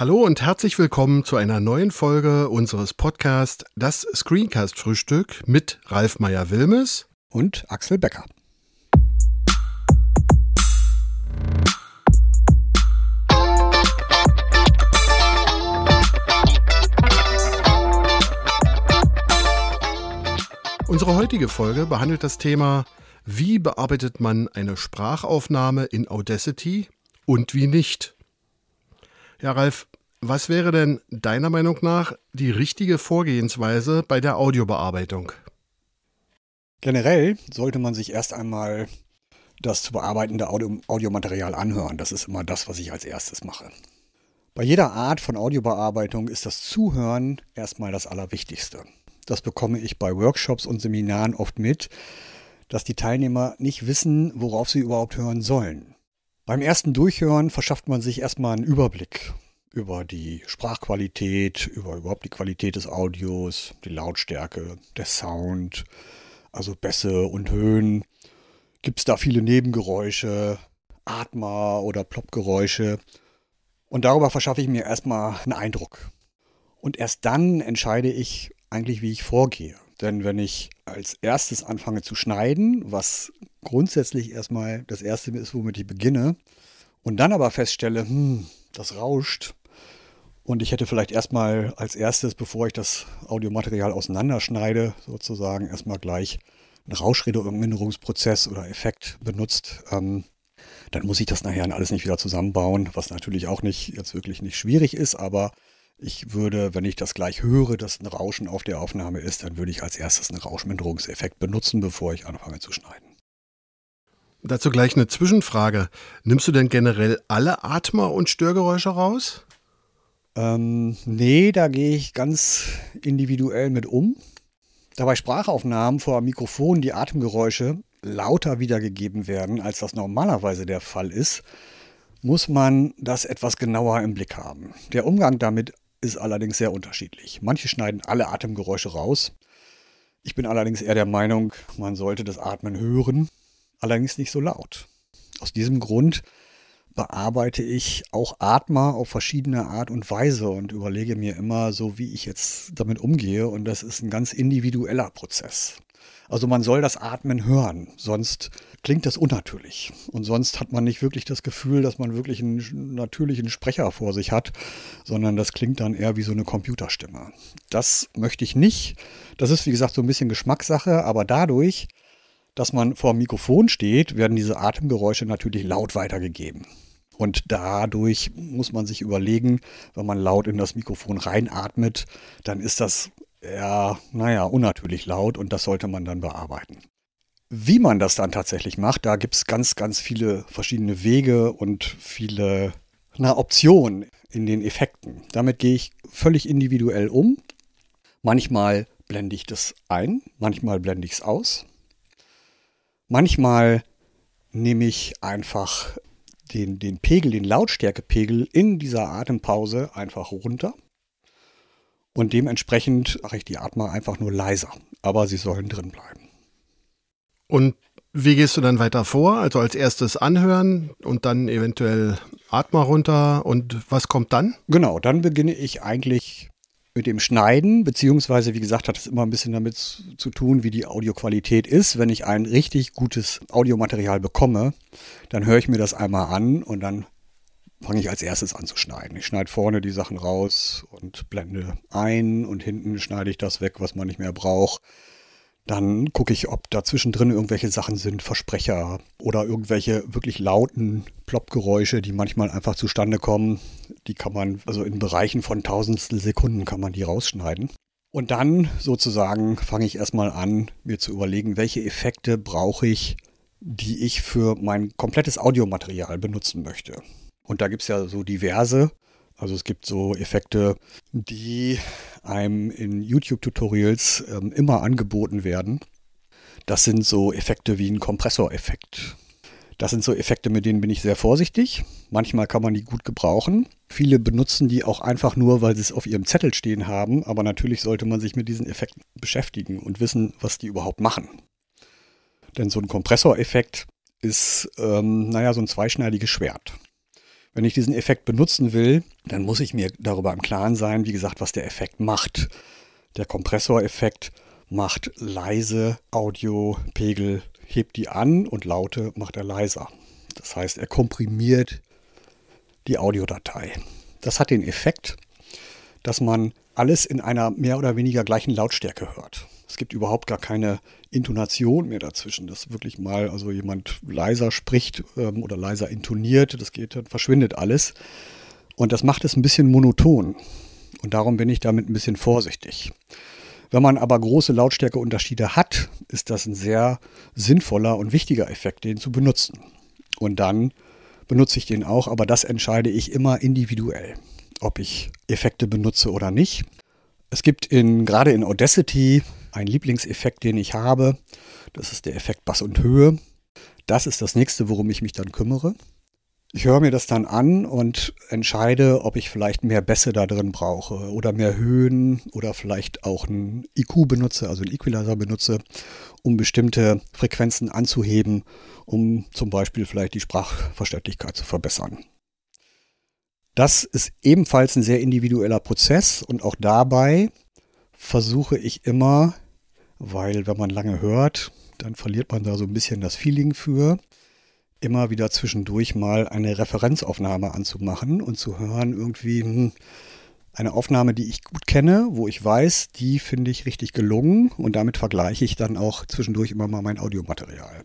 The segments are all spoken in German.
Hallo und herzlich willkommen zu einer neuen Folge unseres Podcasts Das Screencast Frühstück mit Ralf Meyer-Wilmes und Axel Becker. Unsere heutige Folge behandelt das Thema Wie bearbeitet man eine Sprachaufnahme in Audacity und wie nicht? Ja, Ralf, was wäre denn deiner Meinung nach die richtige Vorgehensweise bei der Audiobearbeitung? Generell sollte man sich erst einmal das zu bearbeitende Audio Audiomaterial anhören. Das ist immer das, was ich als erstes mache. Bei jeder Art von Audiobearbeitung ist das Zuhören erstmal das Allerwichtigste. Das bekomme ich bei Workshops und Seminaren oft mit, dass die Teilnehmer nicht wissen, worauf sie überhaupt hören sollen. Beim ersten Durchhören verschafft man sich erstmal einen Überblick über die Sprachqualität, über überhaupt die Qualität des Audios, die Lautstärke, der Sound, also Bässe und Höhen. Gibt es da viele Nebengeräusche, Atmer oder Ploppgeräusche? Und darüber verschaffe ich mir erstmal einen Eindruck. Und erst dann entscheide ich eigentlich, wie ich vorgehe. Denn wenn ich als erstes anfange zu schneiden, was grundsätzlich erstmal das Erste ist, womit ich beginne, und dann aber feststelle, hm, das rauscht, und ich hätte vielleicht erstmal als erstes, bevor ich das Audiomaterial auseinanderschneide, sozusagen erstmal gleich einen Rauschredminderungsprozess oder Effekt benutzt. Ähm, dann muss ich das nachher alles nicht wieder zusammenbauen, was natürlich auch nicht jetzt wirklich nicht schwierig ist, aber ich würde, wenn ich das gleich höre, dass ein Rauschen auf der Aufnahme ist, dann würde ich als erstes einen Rauschminderungseffekt benutzen, bevor ich anfange zu schneiden. Dazu gleich eine Zwischenfrage. Nimmst du denn generell alle Atmer und Störgeräusche raus? Ähm, nee, da gehe ich ganz individuell mit um. Da bei Sprachaufnahmen vor Mikrofon die Atemgeräusche lauter wiedergegeben werden, als das normalerweise der Fall ist, muss man das etwas genauer im Blick haben. Der Umgang damit ist allerdings sehr unterschiedlich. Manche schneiden alle Atemgeräusche raus. Ich bin allerdings eher der Meinung, man sollte das Atmen hören, allerdings nicht so laut. Aus diesem Grund bearbeite ich auch Atma auf verschiedene Art und Weise und überlege mir immer so, wie ich jetzt damit umgehe. Und das ist ein ganz individueller Prozess. Also man soll das Atmen hören, sonst klingt das unnatürlich. Und sonst hat man nicht wirklich das Gefühl, dass man wirklich einen natürlichen Sprecher vor sich hat, sondern das klingt dann eher wie so eine Computerstimme. Das möchte ich nicht. Das ist, wie gesagt, so ein bisschen Geschmackssache, aber dadurch, dass man vor dem Mikrofon steht, werden diese Atemgeräusche natürlich laut weitergegeben. Und dadurch muss man sich überlegen, wenn man laut in das Mikrofon reinatmet, dann ist das ja, naja, unnatürlich laut und das sollte man dann bearbeiten. Wie man das dann tatsächlich macht, da gibt es ganz, ganz viele verschiedene Wege und viele na, Optionen in den Effekten. Damit gehe ich völlig individuell um. Manchmal blende ich das ein, manchmal blende ich es aus. Manchmal nehme ich einfach den, den Pegel, den Lautstärkepegel in dieser Atempause einfach runter. Und dementsprechend mache ich die Atmer einfach nur leiser. Aber sie sollen drin bleiben. Und wie gehst du dann weiter vor? Also als erstes anhören und dann eventuell Atmer runter. Und was kommt dann? Genau, dann beginne ich eigentlich mit dem Schneiden, beziehungsweise, wie gesagt, hat es immer ein bisschen damit zu tun, wie die Audioqualität ist. Wenn ich ein richtig gutes Audiomaterial bekomme, dann höre ich mir das einmal an und dann fange ich als erstes an zu schneiden. Ich schneide vorne die Sachen raus und blende ein und hinten schneide ich das weg, was man nicht mehr braucht. Dann gucke ich, ob da zwischendrin irgendwelche Sachen sind, Versprecher oder irgendwelche wirklich lauten Ploppgeräusche, die manchmal einfach zustande kommen. Die kann man, also in Bereichen von tausendstel Sekunden kann man die rausschneiden. Und dann sozusagen fange ich erstmal an, mir zu überlegen, welche Effekte brauche ich, die ich für mein komplettes Audiomaterial benutzen möchte. Und da gibt es ja so diverse. Also es gibt so Effekte, die einem in YouTube-Tutorials ähm, immer angeboten werden. Das sind so Effekte wie ein Kompressoreffekt. Das sind so Effekte, mit denen bin ich sehr vorsichtig. Manchmal kann man die gut gebrauchen. Viele benutzen die auch einfach nur, weil sie es auf ihrem Zettel stehen haben. Aber natürlich sollte man sich mit diesen Effekten beschäftigen und wissen, was die überhaupt machen. Denn so ein Kompressoreffekt ist, ähm, naja, so ein zweischneidiges Schwert. Wenn ich diesen Effekt benutzen will, dann muss ich mir darüber im Klaren sein, wie gesagt, was der Effekt macht. Der Kompressoreffekt macht leise Audiopegel, hebt die an und laute macht er leiser. Das heißt, er komprimiert die Audiodatei. Das hat den Effekt, dass man alles in einer mehr oder weniger gleichen Lautstärke hört. Es gibt überhaupt gar keine Intonation mehr dazwischen, dass wirklich mal also jemand leiser spricht ähm, oder leiser intoniert, das geht, dann verschwindet alles. Und das macht es ein bisschen monoton. Und darum bin ich damit ein bisschen vorsichtig. Wenn man aber große Lautstärkeunterschiede hat, ist das ein sehr sinnvoller und wichtiger Effekt, den zu benutzen. Und dann benutze ich den auch, aber das entscheide ich immer individuell, ob ich Effekte benutze oder nicht. Es gibt in, gerade in Audacity einen Lieblingseffekt, den ich habe. Das ist der Effekt Bass und Höhe. Das ist das nächste, worum ich mich dann kümmere. Ich höre mir das dann an und entscheide, ob ich vielleicht mehr Bässe da drin brauche oder mehr Höhen oder vielleicht auch einen IQ benutze, also einen Equalizer benutze, um bestimmte Frequenzen anzuheben, um zum Beispiel vielleicht die Sprachverständlichkeit zu verbessern. Das ist ebenfalls ein sehr individueller Prozess und auch dabei versuche ich immer, weil wenn man lange hört, dann verliert man da so ein bisschen das Feeling für, immer wieder zwischendurch mal eine Referenzaufnahme anzumachen und zu hören, irgendwie hm, eine Aufnahme, die ich gut kenne, wo ich weiß, die finde ich richtig gelungen und damit vergleiche ich dann auch zwischendurch immer mal mein Audiomaterial.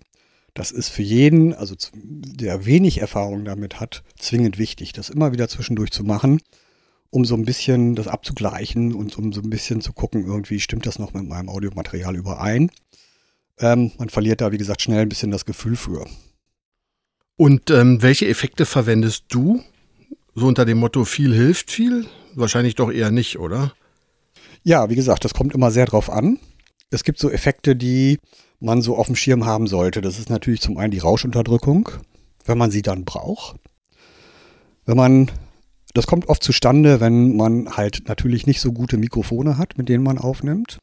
Das ist für jeden, also der wenig Erfahrung damit hat, zwingend wichtig, das immer wieder zwischendurch zu machen, um so ein bisschen das abzugleichen und um so ein bisschen zu gucken, irgendwie stimmt das noch mit meinem Audiomaterial überein. Ähm, man verliert da, wie gesagt, schnell ein bisschen das Gefühl für. Und ähm, welche Effekte verwendest du? So unter dem Motto, viel hilft viel? Wahrscheinlich doch eher nicht, oder? Ja, wie gesagt, das kommt immer sehr drauf an. Es gibt so Effekte, die man so auf dem Schirm haben sollte. Das ist natürlich zum einen die Rauschunterdrückung, wenn man sie dann braucht. Wenn man, das kommt oft zustande, wenn man halt natürlich nicht so gute Mikrofone hat, mit denen man aufnimmt.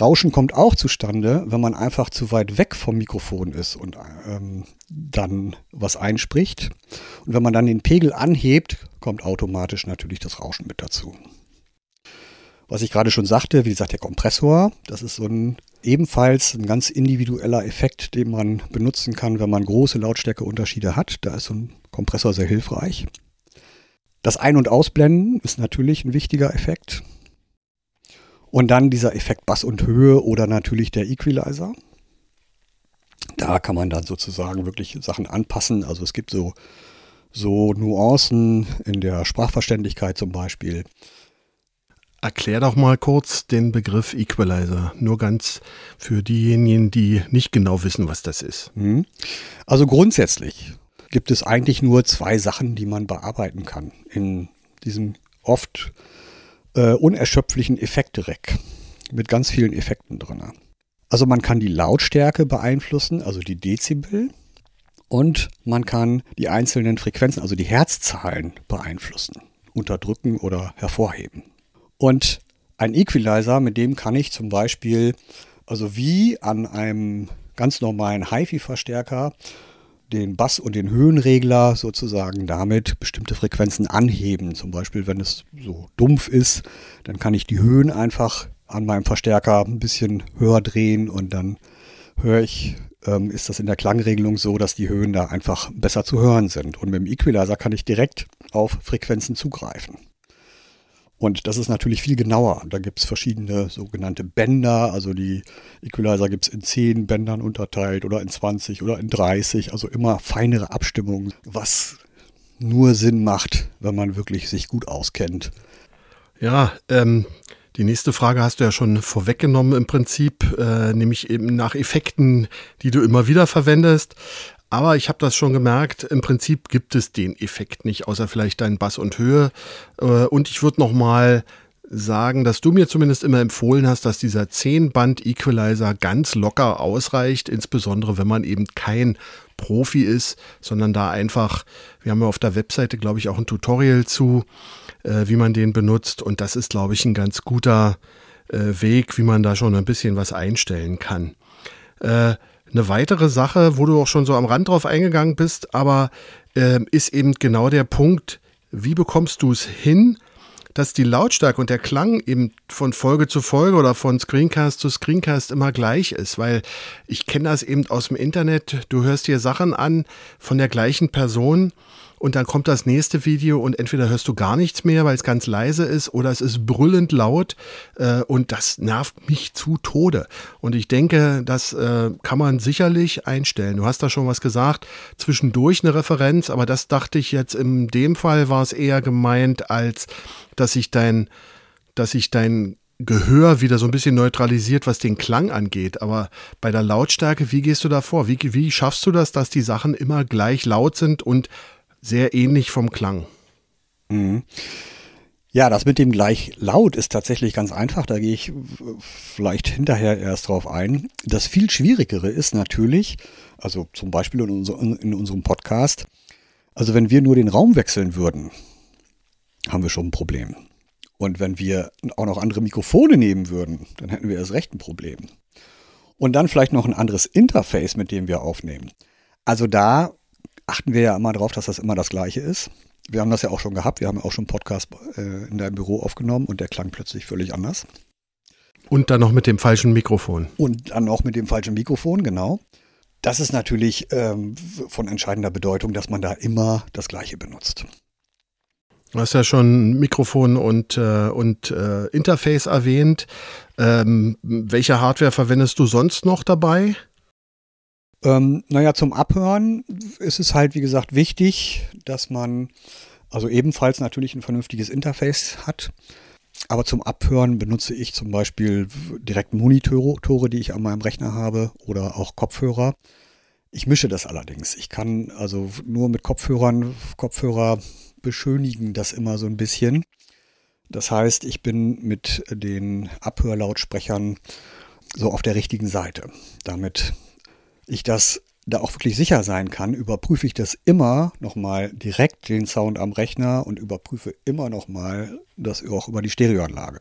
Rauschen kommt auch zustande, wenn man einfach zu weit weg vom Mikrofon ist und ähm, dann was einspricht. Und wenn man dann den Pegel anhebt, kommt automatisch natürlich das Rauschen mit dazu. Was ich gerade schon sagte, wie gesagt, der Kompressor, das ist so ein ebenfalls ein ganz individueller Effekt, den man benutzen kann, wenn man große Lautstärkeunterschiede hat. Da ist so ein Kompressor sehr hilfreich. Das Ein- und Ausblenden ist natürlich ein wichtiger Effekt. Und dann dieser Effekt Bass und Höhe oder natürlich der Equalizer. Da kann man dann sozusagen wirklich Sachen anpassen. Also es gibt so, so Nuancen in der Sprachverständlichkeit zum Beispiel. Erklär doch mal kurz den Begriff Equalizer. Nur ganz für diejenigen, die nicht genau wissen, was das ist. Mhm. Also grundsätzlich gibt es eigentlich nur zwei Sachen, die man bearbeiten kann in diesem oft äh, unerschöpflichen Effekte-Rack mit ganz vielen Effekten drin. Also man kann die Lautstärke beeinflussen, also die Dezibel, und man kann die einzelnen Frequenzen, also die Herzzahlen beeinflussen, unterdrücken oder hervorheben. Und ein Equalizer, mit dem kann ich zum Beispiel, also wie an einem ganz normalen HiFi-Verstärker, den Bass- und den Höhenregler sozusagen damit bestimmte Frequenzen anheben. Zum Beispiel, wenn es so dumpf ist, dann kann ich die Höhen einfach an meinem Verstärker ein bisschen höher drehen und dann höre ich, ähm, ist das in der Klangregelung so, dass die Höhen da einfach besser zu hören sind. Und mit dem Equalizer kann ich direkt auf Frequenzen zugreifen. Und das ist natürlich viel genauer. Da gibt es verschiedene sogenannte Bänder. Also die Equalizer gibt es in 10 Bändern unterteilt oder in 20 oder in 30. Also immer feinere Abstimmungen, was nur Sinn macht, wenn man wirklich sich gut auskennt. Ja, ähm, die nächste Frage hast du ja schon vorweggenommen im Prinzip, äh, nämlich eben nach Effekten, die du immer wieder verwendest. Aber ich habe das schon gemerkt, im Prinzip gibt es den Effekt nicht, außer vielleicht deinen Bass und Höhe. Äh, und ich würde noch mal sagen, dass du mir zumindest immer empfohlen hast, dass dieser 10-Band-Equalizer ganz locker ausreicht, insbesondere wenn man eben kein Profi ist, sondern da einfach, wir haben ja auf der Webseite, glaube ich, auch ein Tutorial zu, äh, wie man den benutzt. Und das ist, glaube ich, ein ganz guter äh, Weg, wie man da schon ein bisschen was einstellen kann. Eine weitere Sache, wo du auch schon so am Rand drauf eingegangen bist, aber äh, ist eben genau der Punkt, wie bekommst du es hin, dass die Lautstärke und der Klang eben von Folge zu Folge oder von Screencast zu Screencast immer gleich ist, weil ich kenne das eben aus dem Internet. Du hörst dir Sachen an von der gleichen Person und dann kommt das nächste Video und entweder hörst du gar nichts mehr, weil es ganz leise ist, oder es ist brüllend laut äh, und das nervt mich zu Tode. Und ich denke, das äh, kann man sicherlich einstellen. Du hast da schon was gesagt, zwischendurch eine Referenz, aber das dachte ich jetzt in dem Fall war es eher gemeint, als dass sich dein, dass sich dein Gehör wieder so ein bisschen neutralisiert, was den Klang angeht. Aber bei der Lautstärke, wie gehst du da vor? Wie, wie schaffst du das, dass die Sachen immer gleich laut sind und sehr ähnlich vom Klang. Mhm. Ja, das mit dem gleich laut ist tatsächlich ganz einfach. Da gehe ich vielleicht hinterher erst drauf ein. Das viel Schwierigere ist natürlich, also zum Beispiel in, unser, in unserem Podcast, also wenn wir nur den Raum wechseln würden, haben wir schon ein Problem. Und wenn wir auch noch andere Mikrofone nehmen würden, dann hätten wir erst recht ein Problem. Und dann vielleicht noch ein anderes Interface, mit dem wir aufnehmen. Also da achten wir ja immer darauf, dass das immer das Gleiche ist. Wir haben das ja auch schon gehabt. Wir haben auch schon einen Podcast äh, in deinem Büro aufgenommen und der klang plötzlich völlig anders. Und dann noch mit dem falschen Mikrofon. Und dann noch mit dem falschen Mikrofon, genau. Das ist natürlich ähm, von entscheidender Bedeutung, dass man da immer das Gleiche benutzt. Du hast ja schon Mikrofon und, äh, und äh, Interface erwähnt. Ähm, welche Hardware verwendest du sonst noch dabei? Ähm, naja, zum Abhören ist es halt, wie gesagt, wichtig, dass man also ebenfalls natürlich ein vernünftiges Interface hat. Aber zum Abhören benutze ich zum Beispiel direkt Monitore, die ich an meinem Rechner habe oder auch Kopfhörer. Ich mische das allerdings. Ich kann also nur mit Kopfhörern, Kopfhörer beschönigen das immer so ein bisschen. Das heißt, ich bin mit den Abhörlautsprechern so auf der richtigen Seite. Damit ich das da auch wirklich sicher sein kann, überprüfe ich das immer nochmal direkt den Sound am Rechner und überprüfe immer nochmal das auch über die Stereoanlage.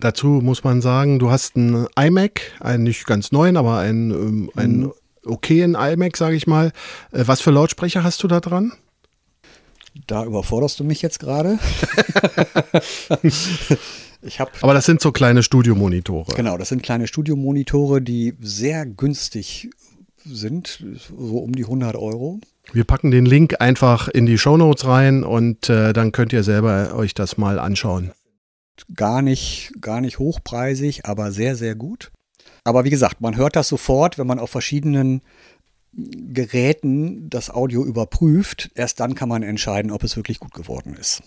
Dazu muss man sagen, du hast einen iMac, einen nicht ganz neuen, aber einen, ähm, einen mhm. okayen iMac, sage ich mal. Äh, was für Lautsprecher hast du da dran? Da überforderst du mich jetzt gerade. Ich hab, Aber das sind so kleine Studiomonitore. Genau, das sind kleine Studiomonitore, die sehr günstig sind, so um die 100 Euro. Wir packen den Link einfach in die Show Notes rein und äh, dann könnt ihr selber euch das mal anschauen. Gar nicht, gar nicht hochpreisig, aber sehr, sehr gut. Aber wie gesagt, man hört das sofort, wenn man auf verschiedenen Geräten das Audio überprüft. Erst dann kann man entscheiden, ob es wirklich gut geworden ist.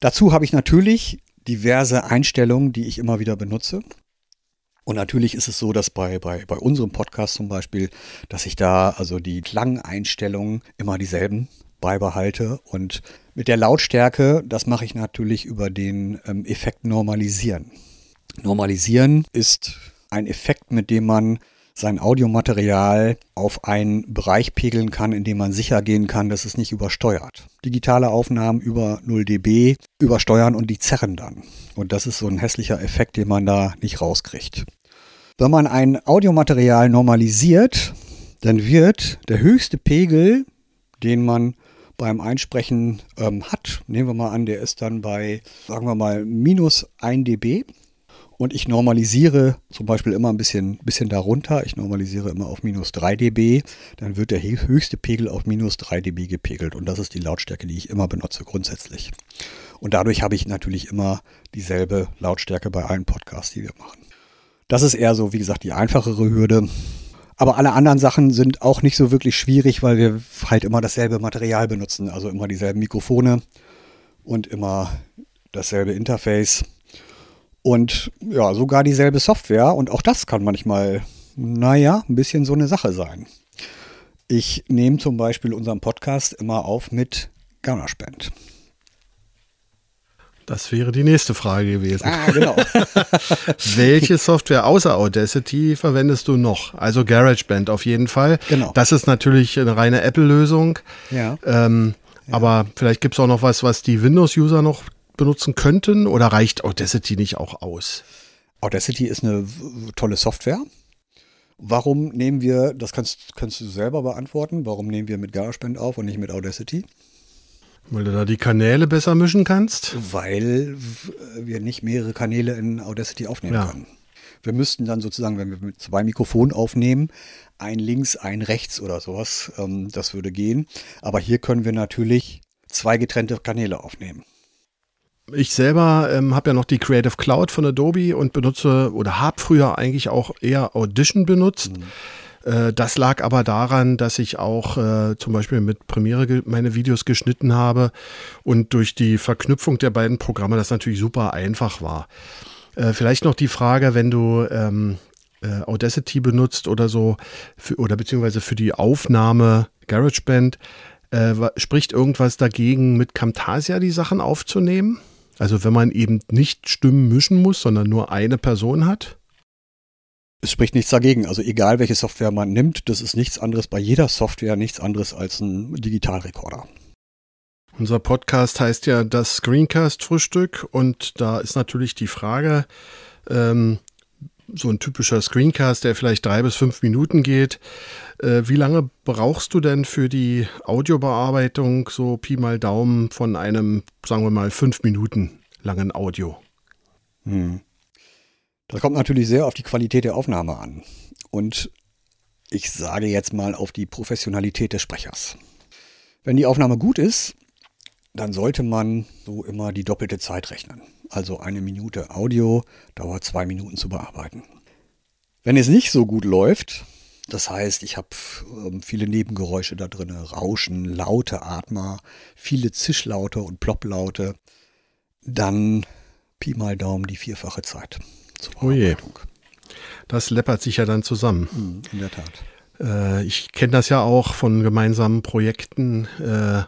Dazu habe ich natürlich diverse Einstellungen, die ich immer wieder benutze. Und natürlich ist es so, dass bei, bei, bei unserem Podcast zum Beispiel, dass ich da also die Klangeinstellungen immer dieselben beibehalte. Und mit der Lautstärke, das mache ich natürlich über den ähm, Effekt Normalisieren. Normalisieren ist ein Effekt, mit dem man sein Audiomaterial auf einen Bereich pegeln kann, in dem man sicher gehen kann, dass es nicht übersteuert. Digitale Aufnahmen über 0 dB übersteuern und die zerren dann. Und das ist so ein hässlicher Effekt, den man da nicht rauskriegt. Wenn man ein Audiomaterial normalisiert, dann wird der höchste Pegel, den man beim Einsprechen ähm, hat, nehmen wir mal an, der ist dann bei, sagen wir mal, minus 1 dB und ich normalisiere zum Beispiel immer ein bisschen, bisschen darunter. Ich normalisiere immer auf minus 3 dB. Dann wird der höchste Pegel auf minus 3 dB gepegelt. Und das ist die Lautstärke, die ich immer benutze grundsätzlich. Und dadurch habe ich natürlich immer dieselbe Lautstärke bei allen Podcasts, die wir machen. Das ist eher so, wie gesagt, die einfachere Hürde. Aber alle anderen Sachen sind auch nicht so wirklich schwierig, weil wir halt immer dasselbe Material benutzen. Also immer dieselben Mikrofone und immer dasselbe Interface. Und ja, sogar dieselbe Software. Und auch das kann manchmal, naja, ein bisschen so eine Sache sein. Ich nehme zum Beispiel unseren Podcast immer auf mit GarageBand. Das wäre die nächste Frage gewesen. Ah, genau. Welche Software außer Audacity verwendest du noch? Also GarageBand auf jeden Fall. Genau. Das ist natürlich eine reine Apple-Lösung. Ja. Ähm, ja. Aber vielleicht gibt es auch noch was, was die Windows-User noch benutzen könnten oder reicht Audacity nicht auch aus? Audacity ist eine tolle Software Warum nehmen wir, das kannst, kannst du selber beantworten, warum nehmen wir mit GarageBand auf und nicht mit Audacity? Weil du da die Kanäle besser mischen kannst? Weil wir nicht mehrere Kanäle in Audacity aufnehmen ja. können. Wir müssten dann sozusagen, wenn wir mit zwei Mikrofonen aufnehmen, ein links, ein rechts oder sowas, ähm, das würde gehen. Aber hier können wir natürlich zwei getrennte Kanäle aufnehmen. Ich selber ähm, habe ja noch die Creative Cloud von Adobe und benutze oder habe früher eigentlich auch eher Audition benutzt. Mhm. Äh, das lag aber daran, dass ich auch äh, zum Beispiel mit Premiere meine Videos geschnitten habe und durch die Verknüpfung der beiden Programme das natürlich super einfach war. Äh, vielleicht noch die Frage, wenn du ähm, äh, Audacity benutzt oder so, für, oder beziehungsweise für die Aufnahme GarageBand, äh, spricht irgendwas dagegen, mit Camtasia die Sachen aufzunehmen? Also wenn man eben nicht Stimmen mischen muss, sondern nur eine Person hat? Es spricht nichts dagegen. Also egal welche Software man nimmt, das ist nichts anderes bei jeder Software nichts anderes als ein Digitalrekorder. Unser Podcast heißt ja das Screencast-Frühstück und da ist natürlich die Frage, ähm, so ein typischer Screencast, der vielleicht drei bis fünf Minuten geht. Äh, wie lange brauchst du denn für die Audiobearbeitung, so Pi mal Daumen, von einem, sagen wir mal, fünf Minuten langen Audio? Hm. Das kommt natürlich sehr auf die Qualität der Aufnahme an. Und ich sage jetzt mal auf die Professionalität des Sprechers. Wenn die Aufnahme gut ist, dann sollte man so immer die doppelte Zeit rechnen. Also eine Minute Audio dauert zwei Minuten zu bearbeiten. Wenn es nicht so gut läuft, das heißt, ich habe ähm, viele Nebengeräusche da drin, Rauschen, laute Atmer, viele Zischlaute und Plopplaute, dann Pi mal Daumen die vierfache Zeit zur Bearbeitung. Oh das läppert sich ja dann zusammen. Hm, in der Tat. Äh, ich kenne das ja auch von gemeinsamen Projekten. Äh,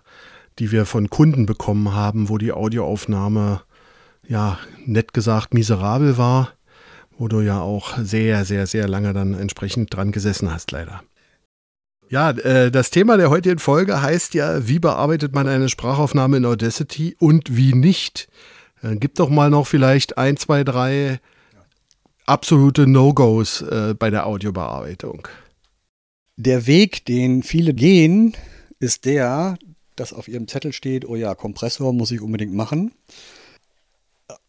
die wir von Kunden bekommen haben, wo die Audioaufnahme, ja, nett gesagt, miserabel war, wo du ja auch sehr, sehr, sehr lange dann entsprechend dran gesessen hast, leider. Ja, äh, das Thema der heutigen Folge heißt ja, wie bearbeitet man eine Sprachaufnahme in Audacity und wie nicht. Äh, gib doch mal noch vielleicht ein, zwei, drei absolute No-Gos äh, bei der Audiobearbeitung. Der Weg, den viele gehen, ist der, dass auf ihrem Zettel steht, oh ja, Kompressor muss ich unbedingt machen.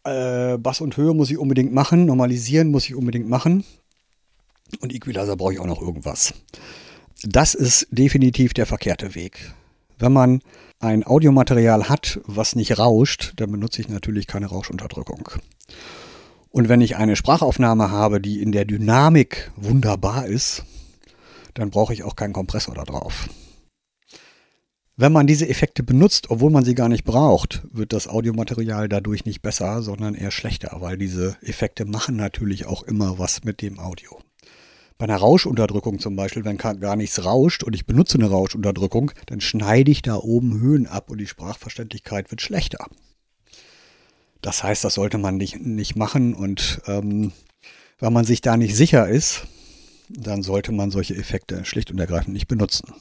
Äh, Bass und Höhe muss ich unbedingt machen. Normalisieren muss ich unbedingt machen. Und Equalizer brauche ich auch noch irgendwas. Das ist definitiv der verkehrte Weg. Wenn man ein Audiomaterial hat, was nicht rauscht, dann benutze ich natürlich keine Rauschunterdrückung. Und wenn ich eine Sprachaufnahme habe, die in der Dynamik wunderbar ist, dann brauche ich auch keinen Kompressor da drauf. Wenn man diese Effekte benutzt, obwohl man sie gar nicht braucht, wird das Audiomaterial dadurch nicht besser, sondern eher schlechter, weil diese Effekte machen natürlich auch immer was mit dem Audio. Bei einer Rauschunterdrückung zum Beispiel, wenn gar nichts rauscht und ich benutze eine Rauschunterdrückung, dann schneide ich da oben Höhen ab und die Sprachverständlichkeit wird schlechter. Das heißt, das sollte man nicht, nicht machen und ähm, wenn man sich da nicht sicher ist, dann sollte man solche Effekte schlicht und ergreifend nicht benutzen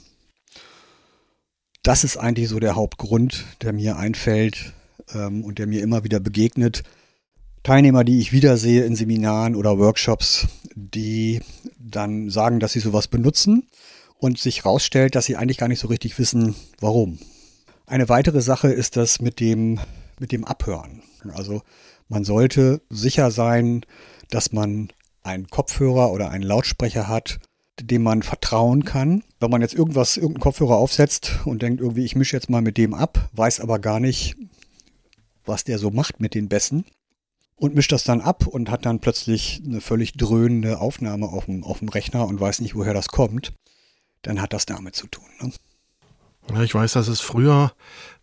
das ist eigentlich so der Hauptgrund, der mir einfällt ähm, und der mir immer wieder begegnet. Teilnehmer, die ich wiedersehe in Seminaren oder Workshops, die dann sagen, dass sie sowas benutzen und sich herausstellt, dass sie eigentlich gar nicht so richtig wissen, warum. Eine weitere Sache ist das mit dem, mit dem Abhören. Also man sollte sicher sein, dass man einen Kopfhörer oder einen Lautsprecher hat, dem man vertrauen kann. Wenn man jetzt irgendwas, irgendeinen Kopfhörer aufsetzt und denkt irgendwie, ich mische jetzt mal mit dem ab, weiß aber gar nicht, was der so macht mit den Bässen und mischt das dann ab und hat dann plötzlich eine völlig dröhnende Aufnahme auf dem, auf dem Rechner und weiß nicht, woher das kommt, dann hat das damit zu tun. Ne? Ja, ich weiß, dass es früher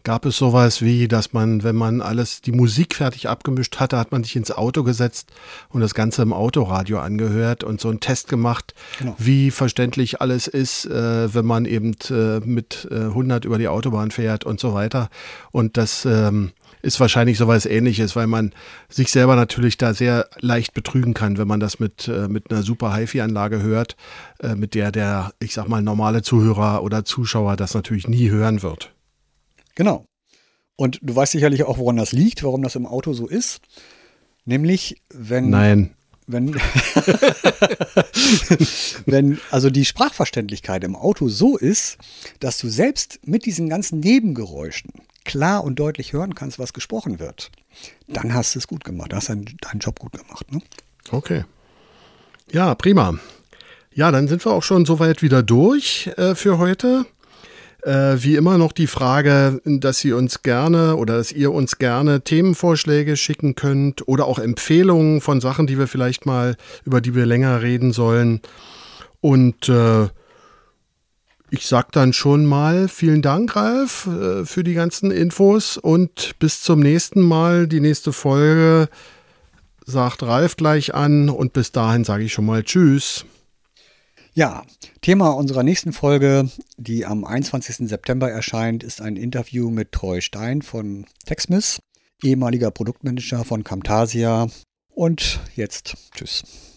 gab es sowas wie, dass man, wenn man alles, die Musik fertig abgemischt hatte, hat man sich ins Auto gesetzt und das Ganze im Autoradio angehört und so einen Test gemacht, genau. wie verständlich alles ist, äh, wenn man eben äh, mit äh, 100 über die Autobahn fährt und so weiter. Und das ähm, ist wahrscheinlich sowas ähnliches, weil man sich selber natürlich da sehr leicht betrügen kann, wenn man das mit, äh, mit einer super HiFi-Anlage hört, äh, mit der der, ich sag mal, normale Zuhörer oder Zuschauer das natürlich nie hören wird. Genau. Und du weißt sicherlich auch, woran das liegt, warum das im Auto so ist. Nämlich, wenn. Nein. wenn, wenn also die Sprachverständlichkeit im Auto so ist, dass du selbst mit diesen ganzen Nebengeräuschen klar und deutlich hören kannst, was gesprochen wird, dann hast du es gut gemacht. Dann hast du deinen, deinen Job gut gemacht. Ne? Okay. Ja, prima. Ja, dann sind wir auch schon soweit wieder durch äh, für heute. Äh, wie immer noch die Frage, dass Sie uns gerne oder dass ihr uns gerne Themenvorschläge schicken könnt oder auch Empfehlungen von Sachen, die wir vielleicht mal, über die wir länger reden sollen. Und äh, ich sag dann schon mal vielen Dank, Ralf, äh, für die ganzen Infos und bis zum nächsten Mal. Die nächste Folge sagt Ralf gleich an und bis dahin sage ich schon mal Tschüss. Ja, Thema unserer nächsten Folge, die am 21. September erscheint, ist ein Interview mit Troy Stein von Techsmith, ehemaliger Produktmanager von Camtasia. Und jetzt Tschüss.